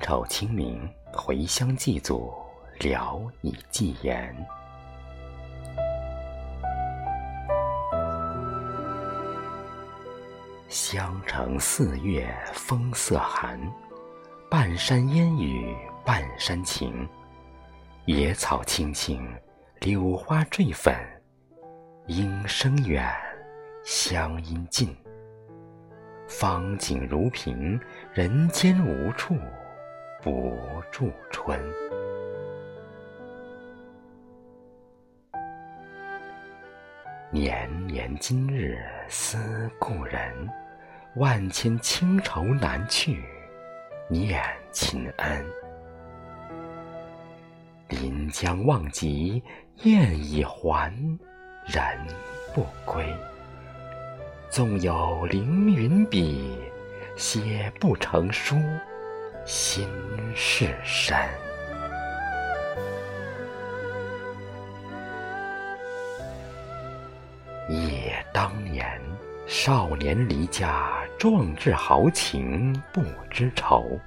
丑清明，回乡祭祖，聊以寄言。襄城四月风色寒，半山烟雨半山晴。野草青青，柳花坠粉，莺声远，乡音近。芳景如萍，人间无处不住春。年年今日思故人，万千轻愁难去念亲恩。临江望极雁已还，人不归。纵有凌云笔，写不成书，心事深。忆当年，少年离家，壮志豪情不知愁。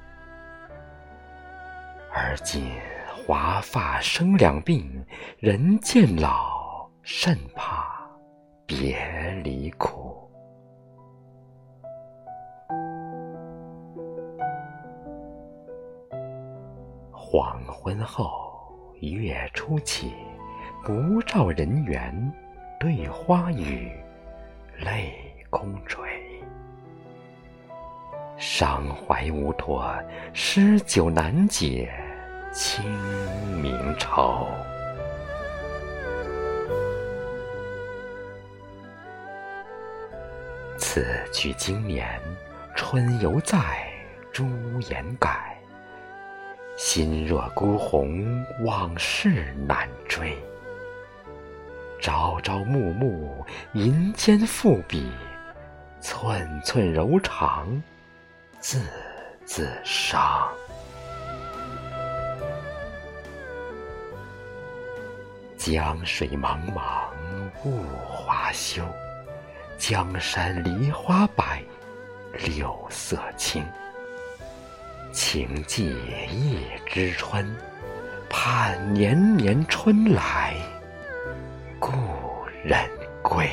而今华发生两鬓，人渐老，甚怕别离苦。黄昏后，月初起，不照人缘，对花语，泪空垂。伤怀无托，诗酒难解清明愁。此去经年，春犹在，朱颜改。心若孤鸿，往事难追。朝朝暮暮，银笺赋笔，寸寸柔肠，字字伤。江水茫茫，雾华休；江山梨花白，柳色青。情借一枝春，盼年年春来，故人归。